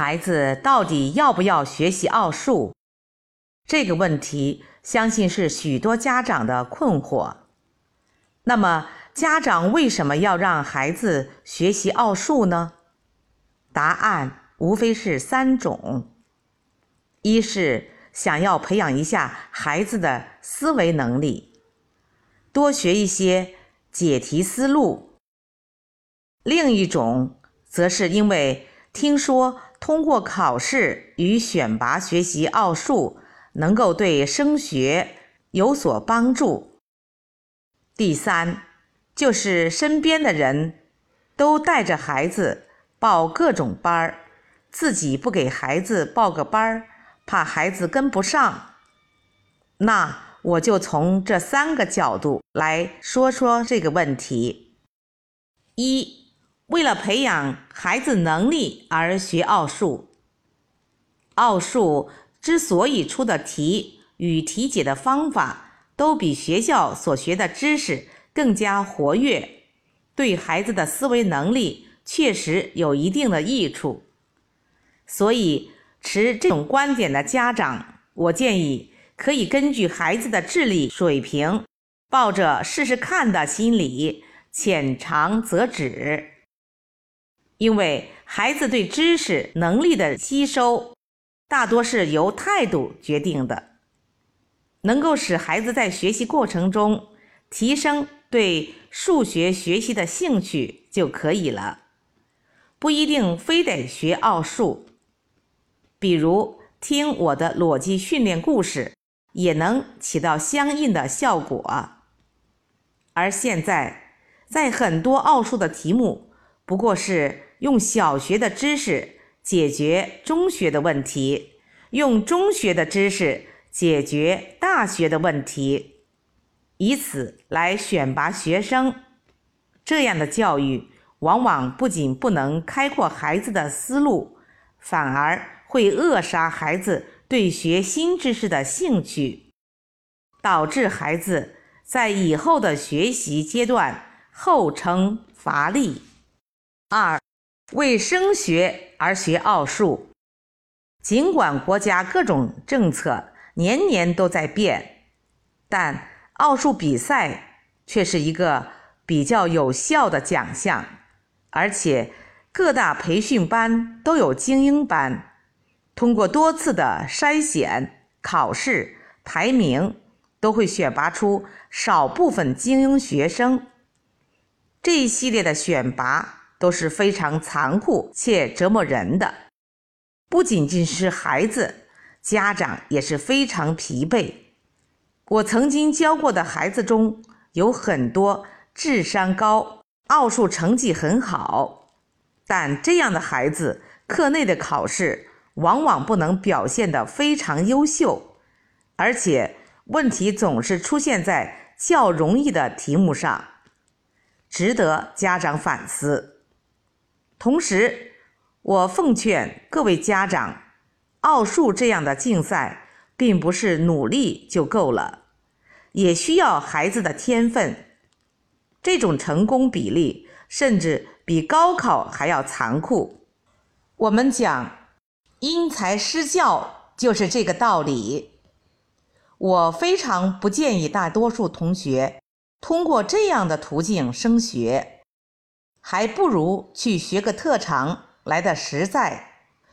孩子到底要不要学习奥数？这个问题，相信是许多家长的困惑。那么，家长为什么要让孩子学习奥数呢？答案无非是三种：一是想要培养一下孩子的思维能力，多学一些解题思路；另一种则是因为听说通过考试与选拔学习奥数能够对升学有所帮助；第三就是身边的人都带着孩子。报各种班儿，自己不给孩子报个班儿，怕孩子跟不上。那我就从这三个角度来说说这个问题：一，为了培养孩子能力而学奥数。奥数之所以出的题与题解的方法都比学校所学的知识更加活跃，对孩子的思维能力。确实有一定的益处，所以持这种观点的家长，我建议可以根据孩子的智力水平，抱着试试看的心理，浅尝辄止。因为孩子对知识能力的吸收，大多是由态度决定的，能够使孩子在学习过程中提升对数学学习的兴趣就可以了。不一定非得学奥数，比如听我的逻辑训练故事，也能起到相应的效果。而现在，在很多奥数的题目，不过是用小学的知识解决中学的问题，用中学的知识解决大学的问题，以此来选拔学生。这样的教育。往往不仅不能开阔孩子的思路，反而会扼杀孩子对学新知识的兴趣，导致孩子在以后的学习阶段后程乏力。二，为升学而学奥数，尽管国家各种政策年年都在变，但奥数比赛却是一个比较有效的奖项。而且各大培训班都有精英班，通过多次的筛选、考试、排名，都会选拔出少部分精英学生。这一系列的选拔都是非常残酷且折磨人的，不仅仅是孩子，家长也是非常疲惫。我曾经教过的孩子中有很多智商高。奥数成绩很好，但这样的孩子课内的考试往往不能表现得非常优秀，而且问题总是出现在较容易的题目上，值得家长反思。同时，我奉劝各位家长，奥数这样的竞赛并不是努力就够了，也需要孩子的天分。这种成功比例甚至比高考还要残酷。我们讲因材施教，就是这个道理。我非常不建议大多数同学通过这样的途径升学，还不如去学个特长来的实在，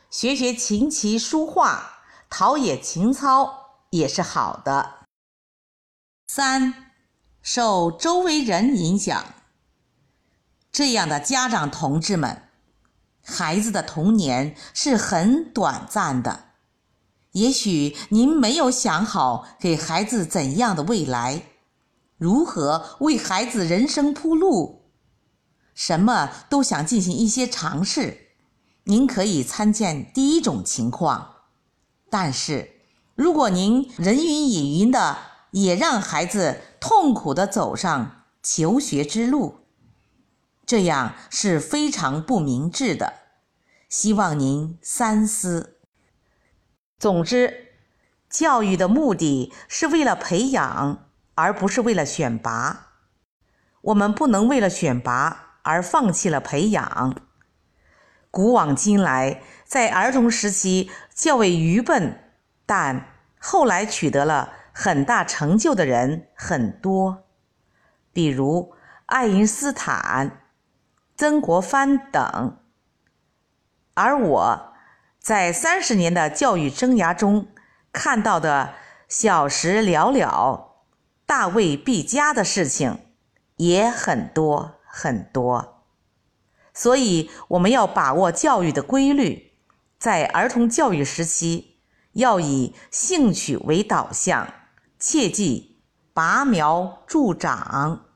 学学琴棋书画，陶冶情操也是好的。三。受周围人影响，这样的家长同志们，孩子的童年是很短暂的。也许您没有想好给孩子怎样的未来，如何为孩子人生铺路，什么都想进行一些尝试。您可以参见第一种情况，但是如果您人云亦云的，也让孩子。痛苦的走上求学之路，这样是非常不明智的。希望您三思。总之，教育的目的是为了培养，而不是为了选拔。我们不能为了选拔而放弃了培养。古往今来，在儿童时期较为愚笨，但后来取得了很大成就的人很多，比如爱因斯坦、曾国藩等。而我在三十年的教育生涯中看到的小时了了、大未必佳的事情也很多很多。所以，我们要把握教育的规律，在儿童教育时期，要以兴趣为导向，切记拔苗助长。